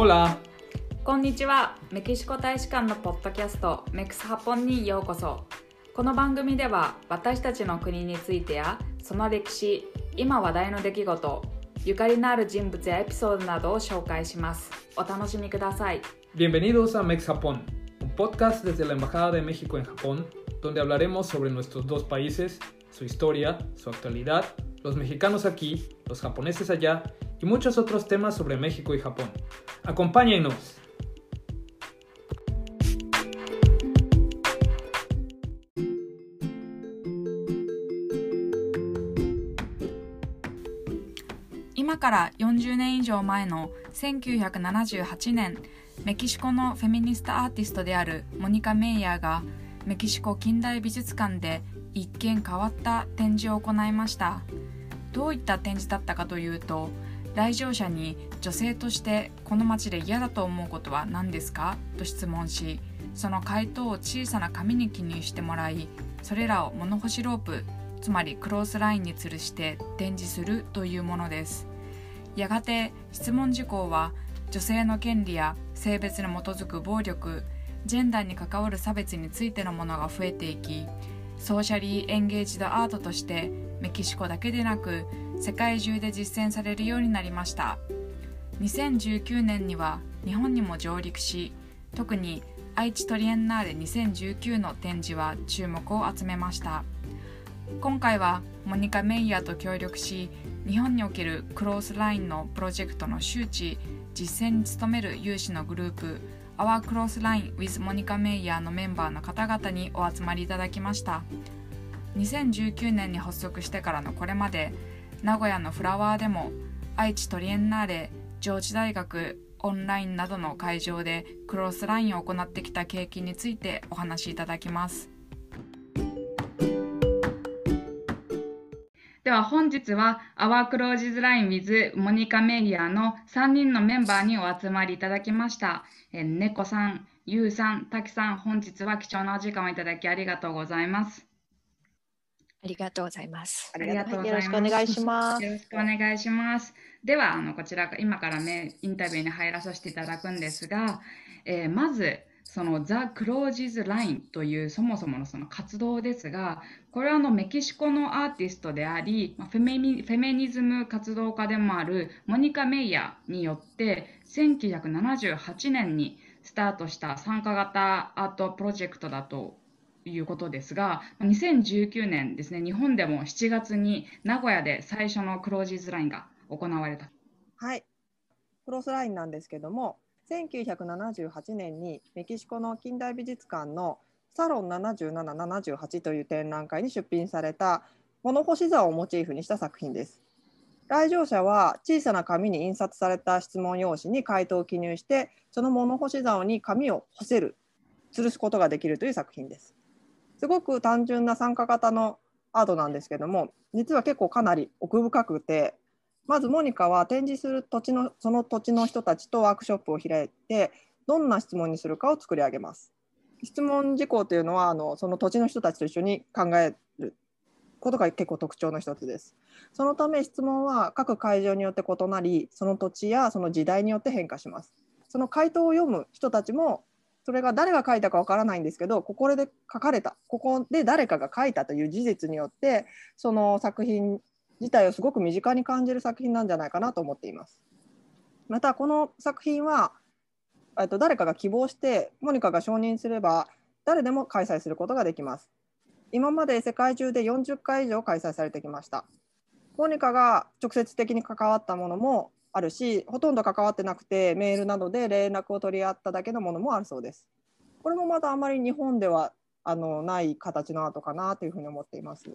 Hola! こんにちはメキシコ大使館のポッドキャストメクスハポンにようこそこの番組では私たちの国についてやその歴史今話題の出来事ゆかりのある人物やエピソードなどを紹介しますお楽しみください Bienvenidos a Mex Japón, un podcast desde la Embajada de México en Japón, donde hablaremos sobre nuestros dos países, su historia, su actualidad, los mexicanos aquí, los japoneses allá y muchos otros temas sobre México y Japón. Acompáñenos. 今から40年以上前の1978年メキシコのフェミニストアーティストであるモニカ・メイヤーがメキシコ近代美術館で一見変わった展示を行いましたどういった展示だったかというと来場者に女性としてこの街で嫌だと思うことは何ですか？と質問しその回答を小さな紙に記入してもらいそれらを物干しロープつまりクロースラインに吊るして展示するというものです。やがて質問事項は女性の権利や性別に基づく暴力ジェンダーに関わる差別についてのものが増えていきソーシャリー・エンゲージド・アートとしてメキシコだけでなく世界中で実践されるようになりました。2019年には日本にも上陸し特に愛知トリエンナーレ2019の展示は注目を集めました。今回はモニカ・メイヤーと協力し日本におけるクロースラインのプロジェクトの周知実践に努める有志のグループ Our Cross Line with Monica Meyer のメンバーの方々にお集まりいただきました。2019年に発足してからのこれまで名古屋のフラワーでも愛知トリエンナーレ上智大学オンラインなどの会場でクロスラインを行ってきた経験についてお話しいただきますでは本日は Our Close Line with モニカ・メイヤーの3人のメンバーにお集まりいただきました。え猫さん、ゆうさん、たきさん、本日は貴重なお時間をいただきありがとうございます。ありがとうございます。ありがとうございます。よろしくお願いします。よろしくお願いします。では、あのこちら今からね、インタビューに入らさせていただくんですが、えーまず、その The Closes Line というそもそものその活動ですが、これはあのメキシコのアーティストであり、まあフェメニフェメニズム活動家でもあるモニカ・メイヤーによって1978年にスタートした参加型アートプロジェクトだということですが、2019年ですね、日本でも7月に名古屋で最初のクロージーズラインが行われた。はい。クロスラインなんですけども、1978年にメキシコの近代美術館のサロン7778という展覧会に出品された物干し座をモチーフにした作品です。来場者は小さな紙に印刷された質問用紙に回答を記入して、その物干し竿に紙を干せる、吊るすことができるという作品です。すごく単純な参加型のアートなんですけども、実は結構かなり奥深くて、まずモニカは展示する土地のその土地の人たちとワークショップを開いてどんな質問にするかを作り上げます。質問事項というのはあのその土地の人たちと一緒に考えることが結構特徴の一つです。そのため質問は各会場によって異なりその土地やその時代によって変化します。その回答を読む人たちもそれが誰が書いたかわからないんですけどここで書かれたここで誰かが書いたという事実によってその作品自体をすごく身近に感じる作品なんじゃないかなと思っています。またこの作品はと誰かが希望してモニカが承認すれば誰でも開催することができます。今まで世界中で40回以上開催されてきました。モニカが直接的に関わったものもあるし、ほとんど関わってなくてメールなどで連絡を取り合っただけのものもあるそうです。これもまたあまり日本ではあのない形のアートかなというふうに思っています。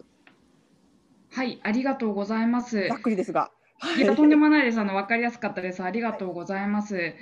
はい、ありがとうございます。ざっくりですが。いや、とんでもないです。あの、わかりやすかったです。ありがとうございます。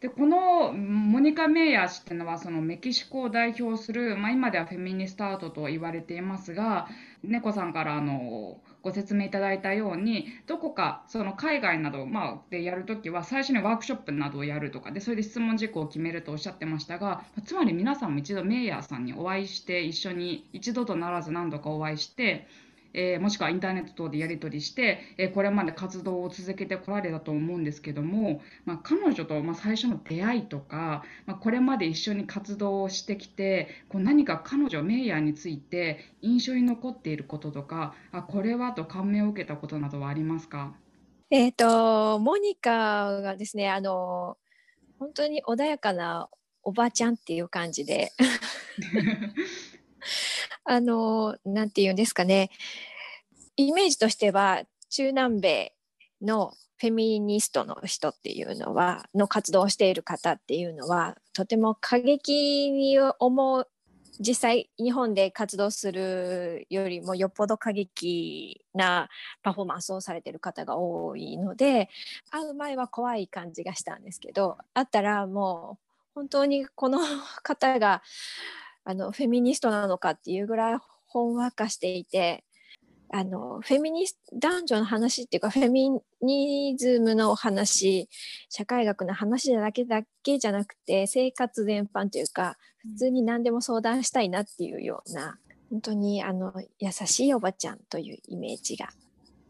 で、このモニカ・メイヤー氏っていうのは、そのメキシコを代表する、まあ、今ではフェミニストアートと言われていますが、猫さんからあのご説明いただいたように、どこかその海外など、ま、でやるときは、最初にワークショップなどをやるとかで、それで質問事項を決めるとおっしゃってましたが、つまり皆さんも一度メイヤーさんにお会いして、一緒に一度とならず何度かお会いして、えー、もしくはインターネット等でやり取りして、えー、これまで活動を続けてこられたと思うんですけども、まあ、彼女と、まあ、最初の出会いとか、まあ、これまで一緒に活動をしてきてこう何か彼女メイヤーについて印象に残っていることとかあこれはと感銘を受けたことなどはありますか？えっ、ー、とモニカがですねあの本当に穏やかなおばちゃんっていう感じで あのなんて言うんですかね。イメージとしては中南米のフェミニストの人っていうのはの活動をしている方っていうのはとても過激に思う実際日本で活動するよりもよっぽど過激なパフォーマンスをされてる方が多いので会う前は怖い感じがしたんですけど会ったらもう本当にこの方があのフェミニストなのかっていうぐらいほんわかしていてあのフェミニス男女の話っていうかフェミニズムの話社会学の話だけだけじゃなくて生活全般というか普通に何でも相談したいなっていうような本当にあの優しいおばちゃんというイメージが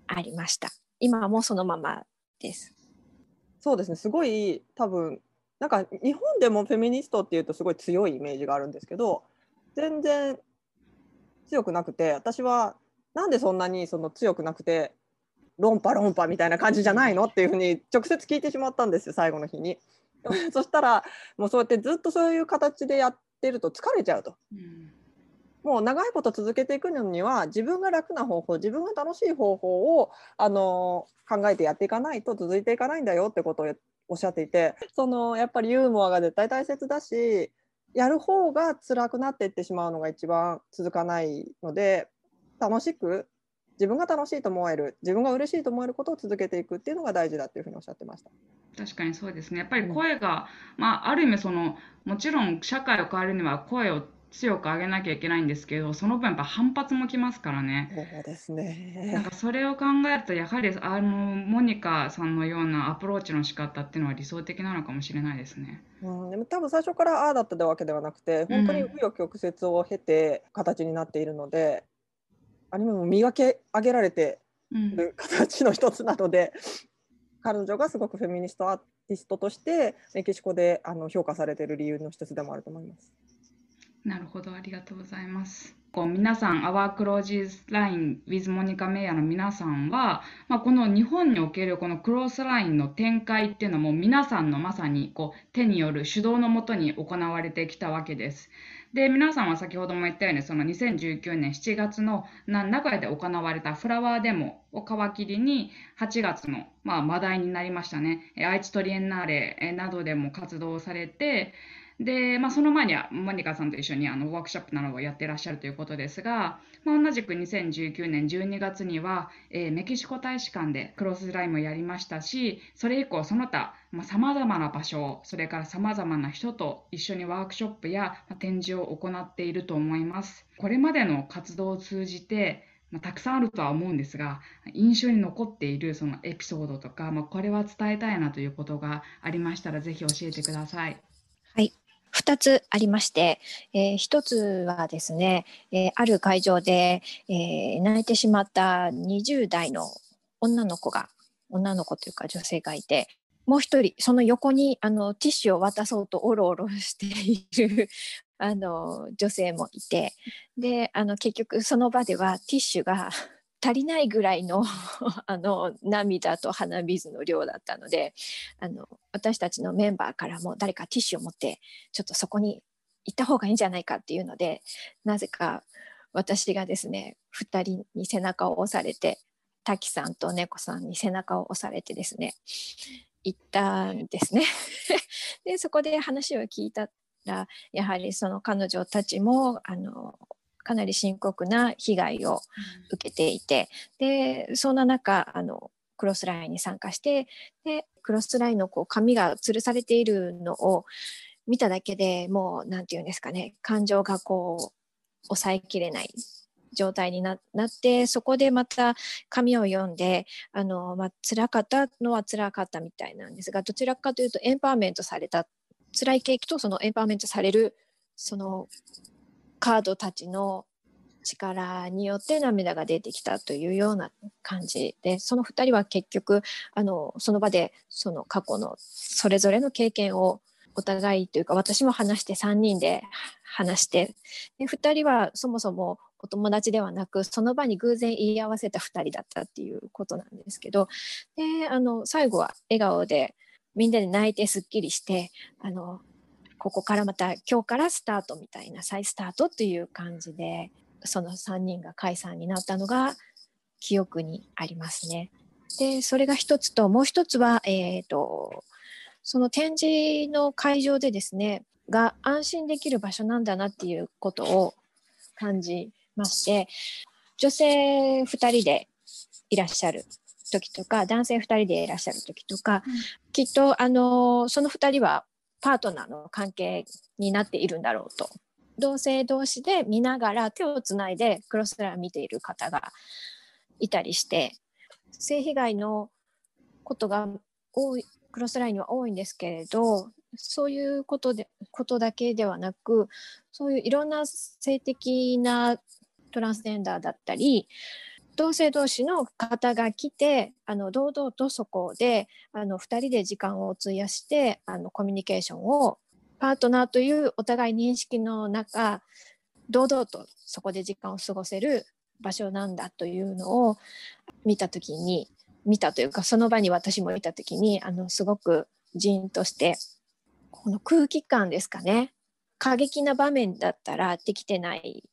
ありました。今もそのままです。そうですね。すごい多分なんか日本でもフェミニストっていうとすごい強いイメージがあるんですけど全然強くなくて私はなんでそんなにその強くなくて論破論破みたいな感じじゃないのっていうふうに直接聞いてしまったんですよ最後の日に。そしたらもうそうやってずっとそういう形でやってると疲れちゃうと。うんもう長いこと続けていくのには自分が楽な方法自分が楽しい方法をあの考えてやっていかないと続いていかないんだよってことをおっしゃっていてそのやっぱりユーモアが絶対大切だしやる方が辛くなっていってしまうのが一番続かないので楽しく自分が楽しいと思える自分が嬉しいと思えることを続けていくっていうのが大事だっていうふうにおっしゃってました。確かにそうですねやっぱり声が、うん、まあ、ある意味そのもちろん社会を変えるには声を強く上げなきゃいけないんですけどその分やっぱ反発もきますからね。そうですねなんかそれを考えるとやはりあのモニカさんのようなアプローチの仕方っていうのは理想的なのかもしれないですね。うん、でも多分最初からああだったわけではなくて本当に紆余曲折を経て形になっているので、うん、アニメも磨き上げられてる形の一つなので、うん、彼女がすごくフェミニストアーティストとしてメキシコであの評価されている理由の一つでもあると思います。なるほど、ありがとうございます。こう皆さん、 Our Clothesline with モニカ・メイヤーの皆さんは、まあ、この日本におけるこの Clothesline の展開っていうのも皆さんのまさにこう手による主導のもとに行われてきたわけです。で、皆さんは先ほども言ったように、その2019年7月の名古屋で行われたフラワーデモを皮切りに、8月の、まあ、話題になりましたね。愛知トリエンナーレなどでも活動されて、で、まあ、その前にはモニカさんと一緒にあのワークショップなどをやってらっしゃるということですが、まあ、同じく2019年12月には、えー、メキシコ大使館でクロスラインもやりましたしそれ以降その他さまざ、まな場所それからさまざまな人と一緒にワークショップや展示を行っていると思います。これまでの活動を通じてまあ、たくさんあるとは思うんですが印象に残っているそのエピソードとか、まあ、これは伝えたいなということがありましたらぜひ教えてください。2つありまして、えー、1つはですね、えー、ある会場で、えー、泣いてしまった20代の女の子が女の子というか女性がいてもう一人その横にあのティッシュを渡そうとおろおろしているあの女性もいてであの結局その場ではティッシュが足りないぐらいの あの涙と鼻水の量だったのであの私たちのメンバーからも誰かティッシュを持ってちょっとそこに行った方がいいんじゃないかっていうのでなぜか私がですね2人に背中を押されて滝さんと猫さんに背中を押されてですね行ったんですね。でそこで話を聞いたらやはりその彼女たちもあのかなり深刻な被害を受けていて、でそんな中あのクロスラインに参加してでクロスラインのこう紙が吊るされているのを見ただけでもう何て言うんですかね感情がこう抑えきれない状態になってそこでまた紙を読んであの、まあ辛かったのは辛かったみたいなんですがどちらかというとエンパワーメントされた辛いケーキとそのエンパワーメントされるそのカードたちの力によって涙が出てきたというような感じでその2人は結局あのその場でその過去のそれぞれの経験をお互いというか私も話して3人で話してで2人はそもそもお友達ではなくその場に偶然言い合わせた2人だったっていうことなんですけどであの最後は笑顔でみんなで泣いてすっきりしてあのここからまた今日からスタートみたいな再スタートっていう感じでその3人が解散になったのが記憶にありますね。でそれが一つともう一つは、えーと、その展示の会場でですねが安心できる場所なんだなっていうことを感じまして女性2人でいらっしゃる時とか男性2人でいらっしゃる時とか、うん、きっとあのその2人はパートナーの関係になっているんだろうと。同性同士で見ながら手をつないでクロスラインを見ている方がいたりして性被害のことが多いクロスラインには多いんですけれどそういうことでことだけではなくそういういろんな性的なトランスジェンダーだったり同性同士の方が来てあの堂々とそこであの2人で時間を費やしてあのコミュニケーションをパートナーというお互い認識の中堂々とそこで時間を過ごせる場所なんだというのを見た時に見たというかその場に私もいた時にあのすごくジーンとしてこの空気感ですかね。過激な場面だったらできてない。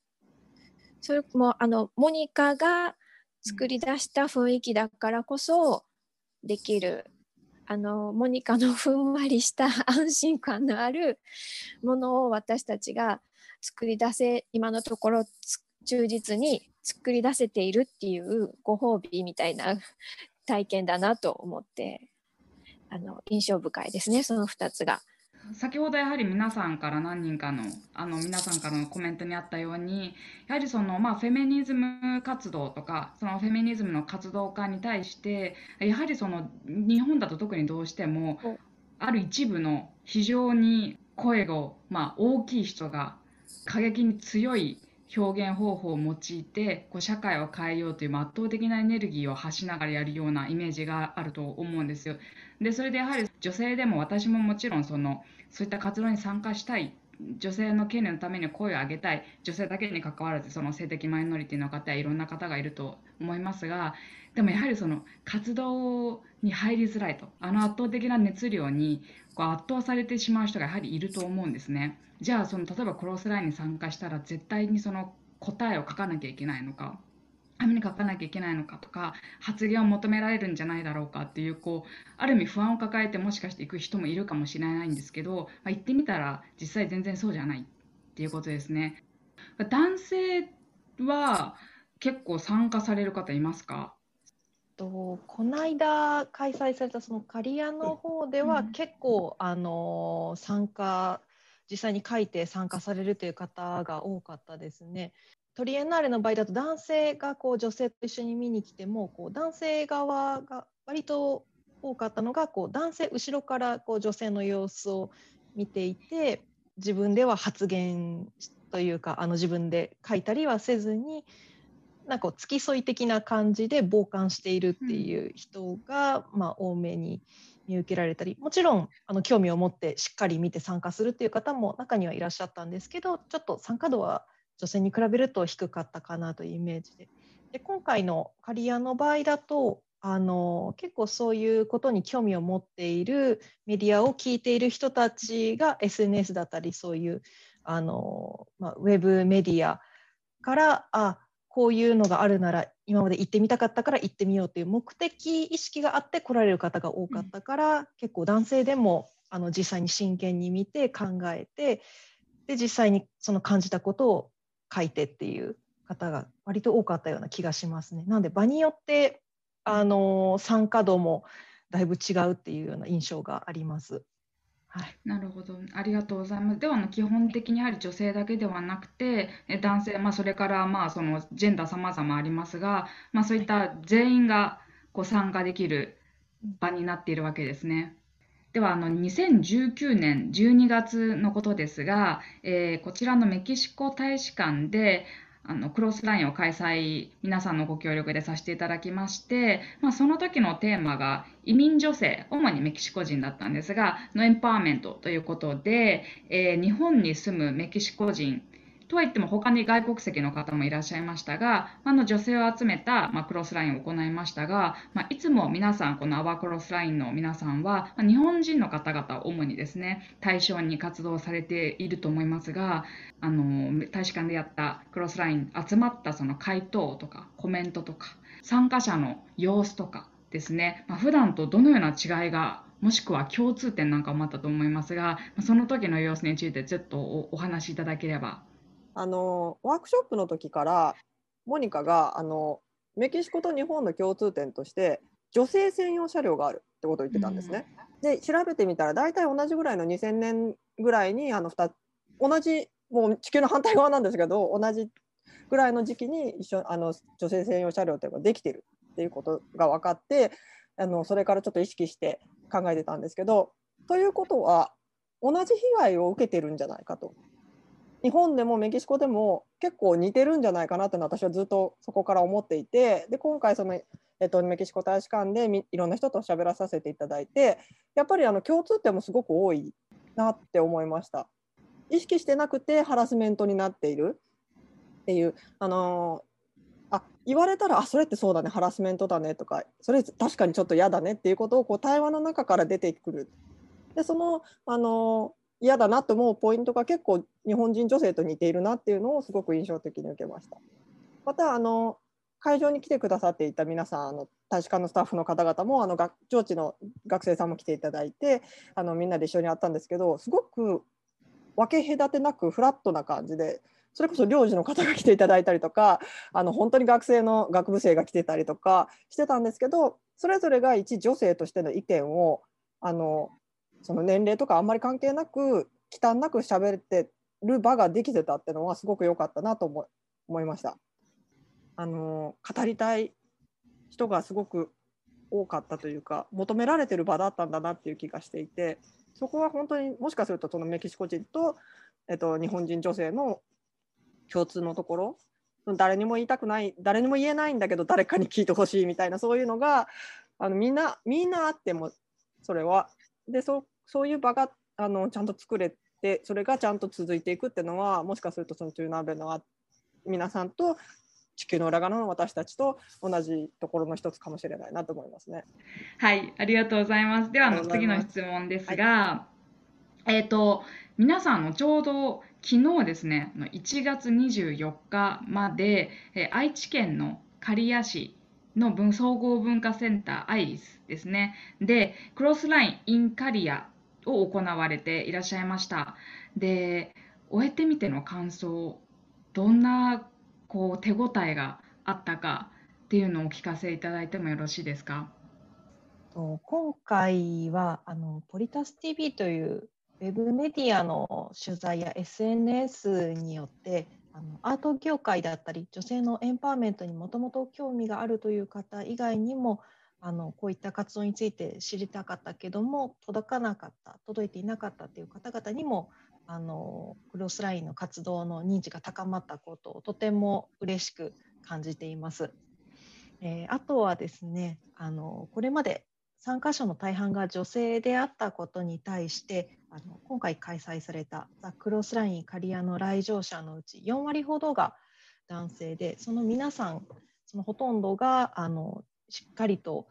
それもあのモニカが作り出した雰囲気だからこそできるあのモニカのふんわりした安心感のあるものを私たちが作り出せ今のところ忠実に作り出せているっていうご褒美みたいな 体験だなと思ってあの印象深いですねその2つが。先ほどやはり皆さんから何人かのあの皆さんからのコメントにあったようにやはりその、まあ、フェミニズム活動とかそのフェミニズムの活動家に対してやはりその日本だと特にどうしてもある一部の非常に声が、まあ、大きい人が過激に強い表現方法を用いてこう社会を変えようという圧倒的なエネルギーを発しながらやるようなイメージがあると思うんですよ。でそれでやはり女性でも私ももちろんそのそういった活動に参加したい。女性の権利のために声を上げたい。女性だけにかかわらずその性的マイノリティの方やいろんな方がいると思いますがでもやはりその活動に入りづらいと。あの圧倒的な熱量にこう圧倒されてしまう人がやはりいると思うんですね。じゃあその例えばクロスラインに参加したら絶対にその答えを書かなきゃいけないのか。紙に書かなきゃいけないのかとか発言を求められるんじゃないだろうかっていうこうある意味不安を抱えてもしかして行く人もいるかもしれないんですけど、まあ、行ってみたら実際全然そうじゃないっていうことですね。男性は結構参加される方いますか？とこの間開催されたその刈谷の方では結構、あの参加実際に書いて参加されるという方が多かったですね。トリエンナーレの場合だと男性がこう女性と一緒に見に来てもこう男性側が割と多かったのがこう男性後ろからこう女性の様子を見ていて自分では発言というかあの自分で書いたりはせずになんか付き添い的な感じで傍観しているっていう人が、ま、多めに見受けられたりもちろんあの興味を持ってしっかり見て参加するっていう方も中にはいらっしゃったんですけどちょっと参加度は女性に比べると低かったかなというイメージで。で今回の刈谷の場合だとあの結構そういうことに興味を持っているメディアを聞いている人たちが SNS だったりそういうあの、まあ、ウェブメディアからあこういうのがあるなら今まで行ってみたかったから行ってみようという目的意識があって来られる方が多かったから、うん、結構男性でもあの実際に真剣に見て考えてで実際にその感じたことを書いてっていう方が割と多かったような気がしますね。なので場によってあの参加度もだいぶ違うっていうような印象があります。はい、なるほど、ありがとうございます。ではの、基本的にやはり女性だけではなくて、男性、まあ、それからまあそのジェンダー様々ありますが、まあ、そういった全員がこう参加できる場になっているわけですね。ではあの2019年12月のことですが、えー、こちらのメキシコ大使館であのクロスラインを開催皆さんのご協力でさせていただきまして、まあ、その時のテーマが移民女性主にメキシコ人だったんですがのエンパワーメントということで、えー、日本に住むメキシコ人とは言っても他に外国籍の方もいらっしゃいましたが、まあの女性を集めた、ま、クロスラインを行いましたが、ま、いつも皆さん、このアワークロスラインの皆さんは、ま、日本人の方々を主にですね、対象に活動されていると思いますが、あの大使館でやったクロスライン集まったその回答とかコメントとか参加者の様子とかですね、まあ、普段とどのような違いがもしくは共通点なんかもあったと思いますがその時の様子についてちょっとお話しいただければあのワークショップの時からモニカがあのメキシコと日本の共通点として女性専用車両があるってことを言ってたんですね。うん、で調べてみたら大体同じぐらいの2000年ぐらいにあの2同じもう地球の反対側なんですけど同じぐらいの時期に一緒あの女性専用車両っていうのができてるっていうことが分かってあのそれからちょっと意識して考えてたんですけどということは同じ被害を受けてるんじゃないかと日本でもメキシコでも結構似てるんじゃないかなって私はずっとそこから思っていてで今回その、えっと、メキシコ大使館でいろんな人と喋らさせていただいてやっぱりあの共通点もすごく多いなって思いました。意識してなくてハラスメントになっているっていうあのあ言われたらあそれってそうだねハラスメントだねとかそれ確かにちょっと嫌だねっていうことをこう対話の中から出てくる。でそのあの嫌だなと思うポイントが結構日本人女性と似ているなっていうのをすごく印象的に受けました。またあの会場に来てくださっていた皆さんあの大使館のスタッフの方々もあの上智の学生さんも来ていただいてあのみんなで一緒に会ったんですけどすごく分け隔てなくフラットな感じでそれこそ領事の方が来ていただいたりとかあの本当に学生の学部生が来てたりとかしてたんですけどそれぞれが一女性としての意見をあのその年齢とかあんまり関係なく忌憚なく喋ってる場ができてたっていうのはすごく良かったなと思思いました。あの語りたい人がすごく多かったというか求められてる場だったんだなっていう気がしていてそこは本当にもしかするとそのメキシコ人と、えっと、日本人女性の共通のところ誰にも言いたくない誰にも言えないんだけど誰かに聞いてほしいみたいなそういうのがあのみんなみんなあってもそれはでそそういう場があのちゃんと作れてそれがちゃんと続いていくっていうのはもしかするとその中南米の皆さんと地球の裏側の私たちと同じところの一つかもしれないなと思いますね。はい、ありがとうございます。ではの次の質問ですが、はい、えっ、ー、と皆さんのちょうど昨日ですね、1月24日まで、え愛知県の刈谷市の文総合文化センターアイリスですね。で、クロスラインインカリアを行われていらっしゃいました。で、終えてみての感想、どんなこう手応えがあったかっていうのをお聞かせいただいてもよろしいですか？今回はあのポリタス TV というウェブメディアの取材や SNS によってあのアート業界だったり女性のエンパワーメントにもともと興味があるという方以外にもあのこういった活動について知りたかったけども届かなかった届いていなかったという方々にもあのクロスラインの活動の認知が高まったことをとても嬉しく感じています。えー、あとはですねあのこれまで参加者の大半が女性であったことに対してあの今回開催されたザ・クロスライン刈谷の来場者のうち4割ほどが男性でその皆さんそのほとんどがあのしっかりと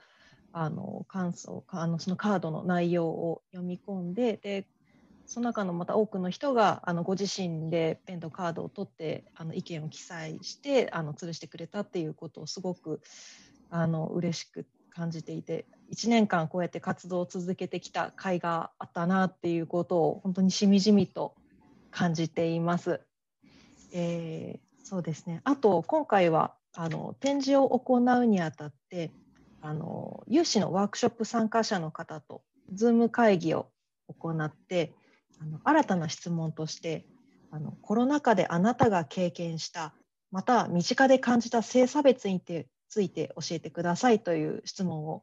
あの感想あのそのカードの内容を読み込んででその中のまた多くの人があのご自身でペンとカードを取ってあの意見を記載してあの吊るしてくれたっていうことをすごくあの嬉しく感じていて1年間こうやって活動を続けてきた甲斐があったなっていうことを本当にしみじみと感じています。えー、そうですねあと今回はあの展示を行うにあたってあの有志のワークショップ参加者の方と Zoom 会議を行ってあの新たな質問としてあのコロナ禍であなたが経験したまた身近で感じた性差別について教えてくださいという質問を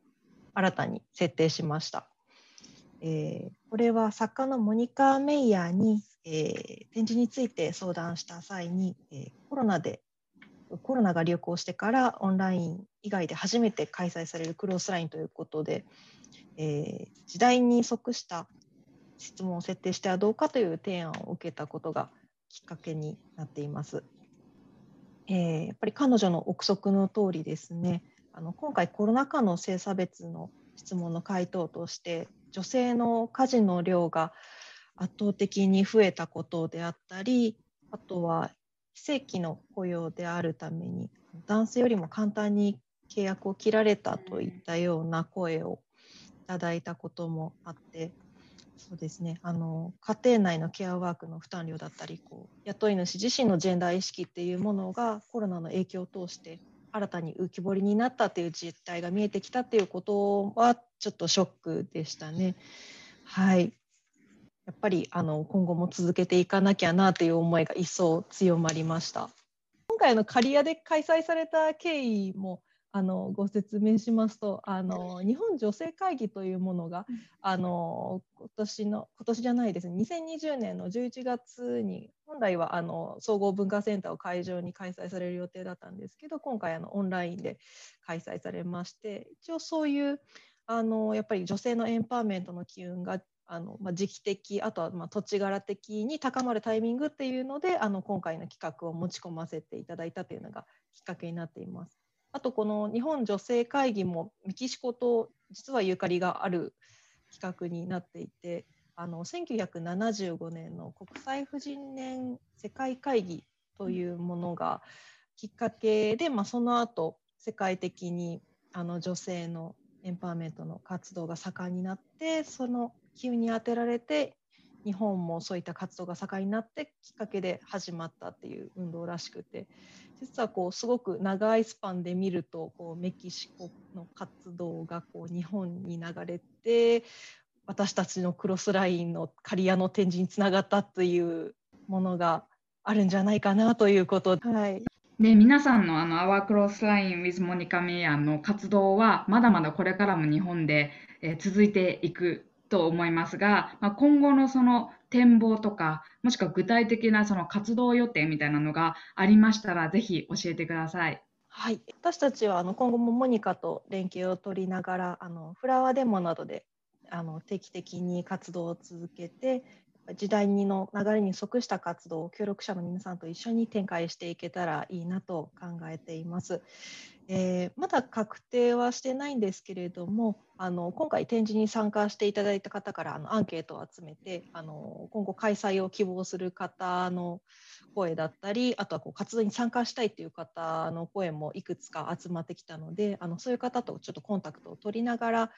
新たに設定しました。えー、これは作家のモニカ・メイヤーに、えー、展示について相談した際に、えー、コロナでコロナが流行してからオンライン以外で初めて開催されるクロスラインということで、えー、時代に即した質問を設定してはどうかという提案を受けたことがきっかけになっています。えー、やっぱり彼女の憶測の通りですねあの今回コロナ禍の性差別の質問の回答として女性の家事の量が圧倒的に増えたことであったりあとは非正規の雇用であるために男性よりも簡単に契約を切られたといったような声をいただいたこともあってそうですねあの家庭内のケアワークの負担量だったりこう雇い主自身のジェンダー意識っていうものがコロナの影響を通して新たに浮き彫りになったという実態が見えてきたっていうことはちょっとショックでしたね。はいやっぱりあの今後も続けていかなきゃなという思いが一層強まりました。今回の刈谷で開催された経緯もあのご説明しますとあの日本女性会議というものがあの今年の今年じゃないですね2020年の11月に本来はあの総合文化センターを会場に開催される予定だったんですけど今回あのオンラインで開催されまして一応そういうあのやっぱり女性のエンパワーメントの機運があの、まあ、時期的あとはま土地柄的に高まるタイミングっていうのであの今回の企画を持ち込ませていただいたというのがきっかけになっています。あとこの日本女性会議もメキシコと実はゆかりがある企画になっていてあの1975年の国際婦人年世界会議というものがきっかけで、まあ、その後世界的にあの女性のエンパワーメントの活動が盛んになってその機運に当てられて日本もそういった活動が盛んになってきっかけで始まったっていう運動らしくて実はこうすごく長いスパンで見るとこうメキシコの活動がこう日本に流れて私たちのクロスラインの刈谷の展示につながったというものがあるんじゃないかなということで。はいで皆さんのあの Our Cross Line with Monica Mayer の活動はまだまだこれからも日本で、えー、続いていくと思いますが、まあ、今後のその展望とか、もしくは具体的なその活動予定みたいなのがありましたら、ぜひ教えてください。はい、私たちはあの今後もモニカと連携を取りながらあのフラワーデモなどであの定期的に活動を続けて時代の流れに即した活動を協力者の皆さんと一緒に展開していけたらいいなと考えています。えー、まだ確定はしてないんですけれどもあの今回展示に参加していただいた方からあのアンケートを集めてあの今後開催を希望する方の声だったりあとはこう活動に参加したいという方の声もいくつか集まってきたのであのそういう方とちょっとコンタクトを取りながら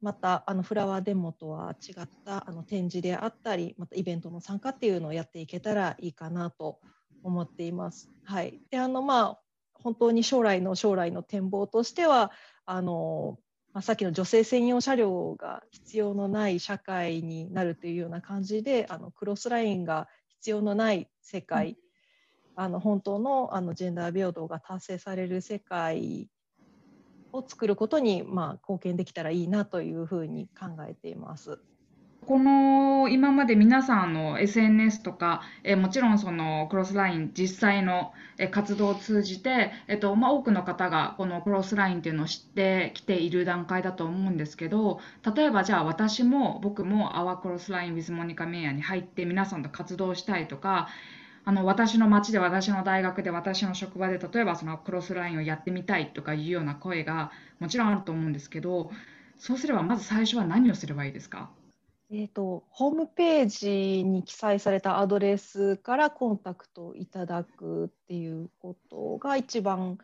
またあのフラワーデモとは違ったあの展示であったりまたイベントの参加っていうのをやっていけたらいいかなと思っています。はい、であのまあ本当に将来の将来の展望としてはあの、まあ、さっきの女性専用車両が必要のない社会になるというような感じであのクロスラインが必要のない世界、うん、あの本当のあのジェンダー平等が達成される世界を作ることに、まあ、貢献できたらいいなというふうに考えています。この今まで皆さんの SNS とか、えもちろんそのクロスライン実際の、活動を通じて、えっとまあ、多くの方がこのクロスラインっていうのを知ってきている段階だと思うんですけど例えばじゃあ私も僕も Our Cross Line with Monica Meyer に入って皆さんと活動したいとかあの私の町で私の大学で私の職場で例えばそのクロスラインをやってみたいとかいうような声がもちろんあると思うんですけどそうすればまず最初は何をすればいいですか？えーと、ホームページに記載されたアドレスからコンタクトいただくっていうことが一番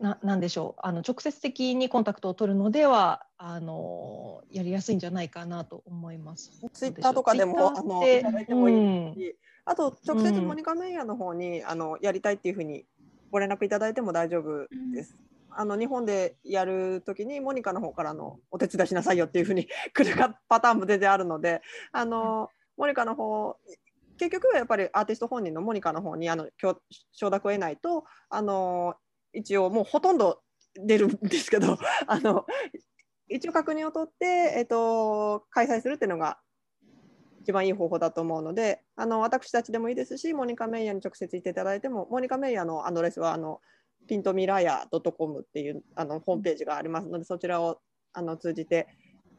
ななんでしょう。あの直接的にコンタクトを取るのではあのやりやすいんじゃないかなと思います。ツイッターとかでもあのいただいてもいいし、うん、あと直接モニカメイヤの方にあのやりたいっていうふうにご連絡いただいても大丈夫です。うんあの日本でやるときにモニカの方からのお手伝いしなさいよっていうふうに 来るパターンも全然あるのであのモニカの方結局はやっぱりアーティスト本人のモニカの方にあの承諾を得ないとあの一応もうほとんど出るんですけど あの一応確認を取って、えっと、開催するっていうのが一番いい方法だと思うのであの私たちでもいいですしモニカ・メイヤーに直接行っていただいてもモニカ・メイヤーのアドレスはあのピントミラヤ .com っていうあのホームページがありますのでそちらをあの通じて、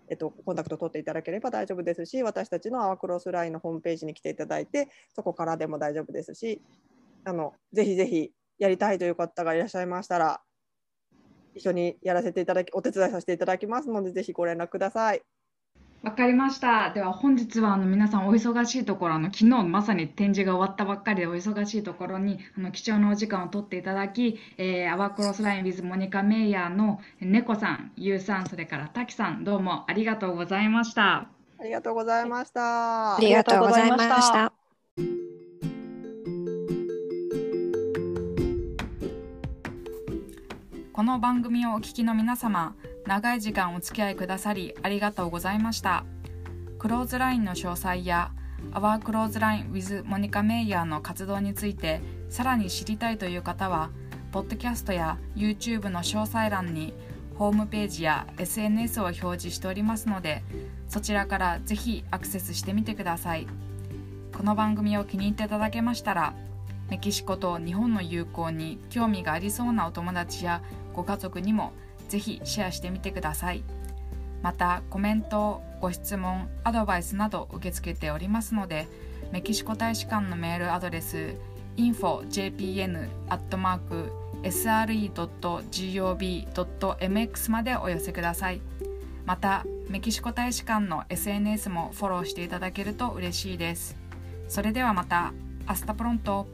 えっと、コンタクト取っていただければ大丈夫ですし私たちのアワクロスラインのホームページに来ていただいてそこからでも大丈夫ですしあのぜひぜひやりたいという方がいらっしゃいましたら一緒にやらせていただきお手伝いさせていただきますのでぜひご連絡ください。わかりました。では本日はあの皆さんお忙しいところあの昨日まさに展示が終わったばっかりでお忙しいところにあの貴重なお時間を取っていただき、えー、アワークロスライン with モニカメイヤーの猫さん、ゆうさん、それから滝さんどうもありがとうございました。ありがとうございました。ありがとうございました。この番組をお聞きの皆様。長い時間お付き合いくださりありがとうございました。クローズラインの詳細や Our Close Line with Monica Mayer の活動についてさらに知りたいという方はポッドキャストや YouTube の詳細欄にホームページや SNS を表示しておりますのでそちらからぜひアクセスしてみてください。この番組を気に入っていただけましたらメキシコと日本の友好に興味がありそうなお友達やご家族にもぜひシェアしてみてください。またコメントご質問アドバイスなど受け付けておりますのでメキシコ大使館のメールアドレス infojpn.sre.gov.mx までお寄せください。またメキシコ大使館の SNS もフォローしていただけると嬉しいです。それではまた hasta pronto。